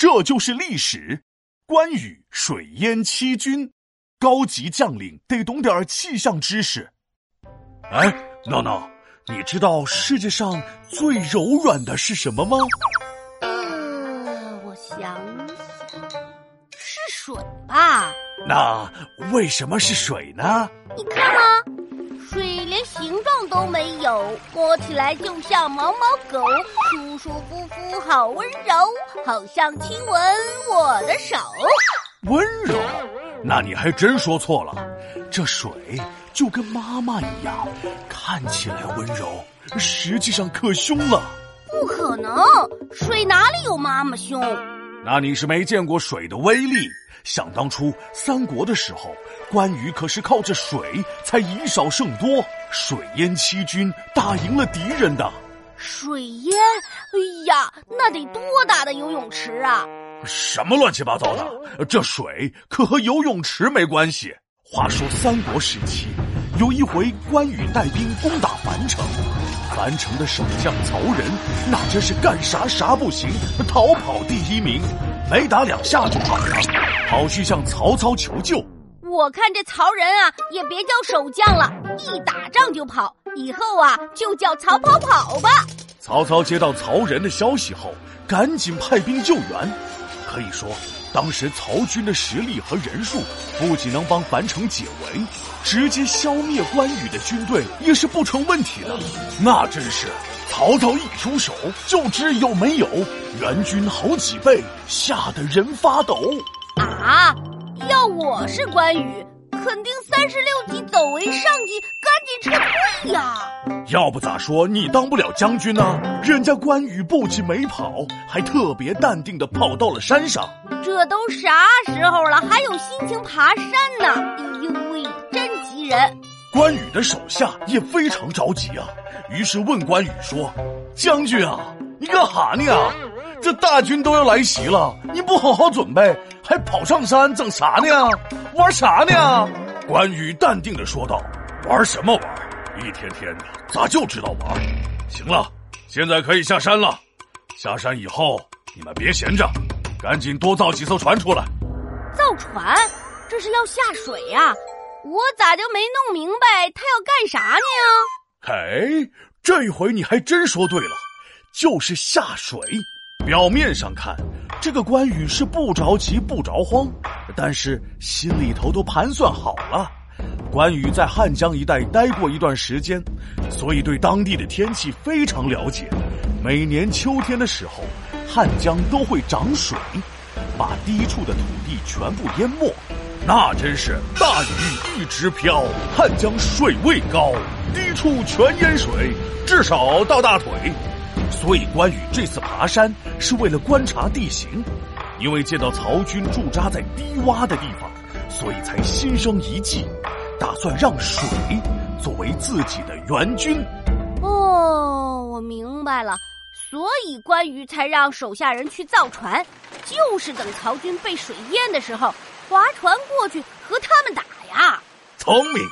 这就是历史。关羽水淹七军，高级将领得懂点气象知识。哎，闹闹，你知道世界上最柔软的是什么吗？呃，我想想，是水吧？那为什么是水呢？你看啊，水连形状都没有，摸起来就像毛毛狗，舒舒服服，好温柔，好像亲吻我的手。温柔？那你还真说错了，这水就跟妈妈一样，看起来温柔，实际上可凶了。不可能，水哪里有妈妈凶？那你是没见过水的威力。想当初三国的时候，关羽可是靠着水才以少胜多，水淹七军，打赢了敌人的。水淹？哎呀，那得多大的游泳池啊！什么乱七八糟的？这水可和游泳池没关系。话说三国时期，有一回关羽带兵攻打樊城，樊城的守将曹仁那真是干啥啥不行，逃跑第一名，没打两下就跑了，跑去向曹操求救。我看这曹仁啊，也别叫守将了，一打仗就跑，以后啊就叫曹跑跑吧。曹操接到曹仁的消息后，赶紧派兵救援。可以说，当时曹军的实力和人数，不仅能帮樊城解围，直接消灭关羽的军队也是不成问题的。那真是，曹操一出手就知有没有援军好几倍，吓得人发抖。啊！要我是关羽。肯定三十六计，走为上计，赶紧撤呀！要不咋说你当不了将军呢？人家关羽不仅没跑，还特别淡定的跑到了山上。这都啥时候了，还有心情爬山呢？哎呦喂，真急人！关羽的手下也非常着急啊，于是问关羽说：“将军啊，你干哈呢？这大军都要来袭了，你不好好准备，还跑上山整啥呢？玩啥呢？”关羽淡定的说道：“玩什么玩？一天天的，咋就知道玩？行了，现在可以下山了。下山以后，你们别闲着，赶紧多造几艘船出来。造船？这是要下水呀？我咋就没弄明白他要干啥呢？嘿，这回你还真说对了，就是下水。表面上看，这个关羽是不着急不着慌，但是心里头都盘算好了。关羽在汉江一带待过一段时间，所以对当地的天气非常了解。每年秋天的时候，汉江都会涨水，把低处的土地全部淹没。那真是大雨一直飘，汉江水位高，低处全淹水，至少到大腿。所以关羽这次爬山是为了观察地形，因为见到曹军驻扎在低洼的地方，所以才心生一计，打算让水作为自己的援军。哦，我明白了，所以关羽才让手下人去造船，就是等曹军被水淹的时候，划船过去和他们打呀。聪明。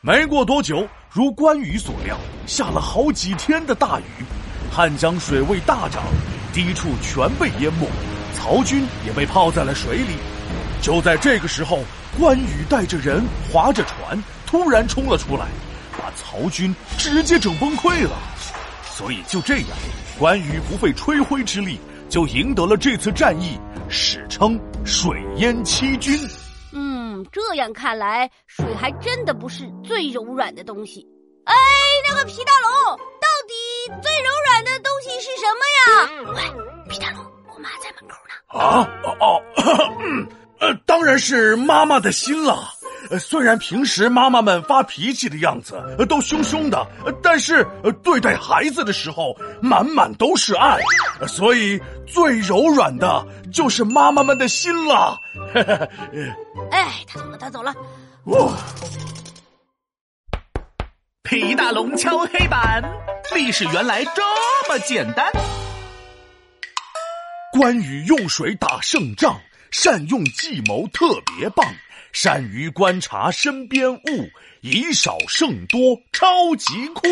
没过多久，如关羽所料，下了好几天的大雨。汉江水位大涨，低处全被淹没，曹军也被泡在了水里。就在这个时候，关羽带着人划着船，突然冲了出来，把曹军直接整崩溃了。所以就这样，关羽不费吹灰之力就赢得了这次战役，史称“水淹七军”。嗯，这样看来，水还真的不是最柔软的东西。哎，那个皮大龙，到底最柔软的东西是什么呀？喂，是妈妈的心了。虽然平时妈妈们发脾气的样子都凶凶的，但是对待孩子的时候满满都是爱，所以最柔软的就是妈妈们的心了。哎，他走了，他走了。皮大龙敲黑板，历史原来这么简单。关羽用水打胜仗，善用计谋特别棒，善于观察身边物，以少胜多，超级酷。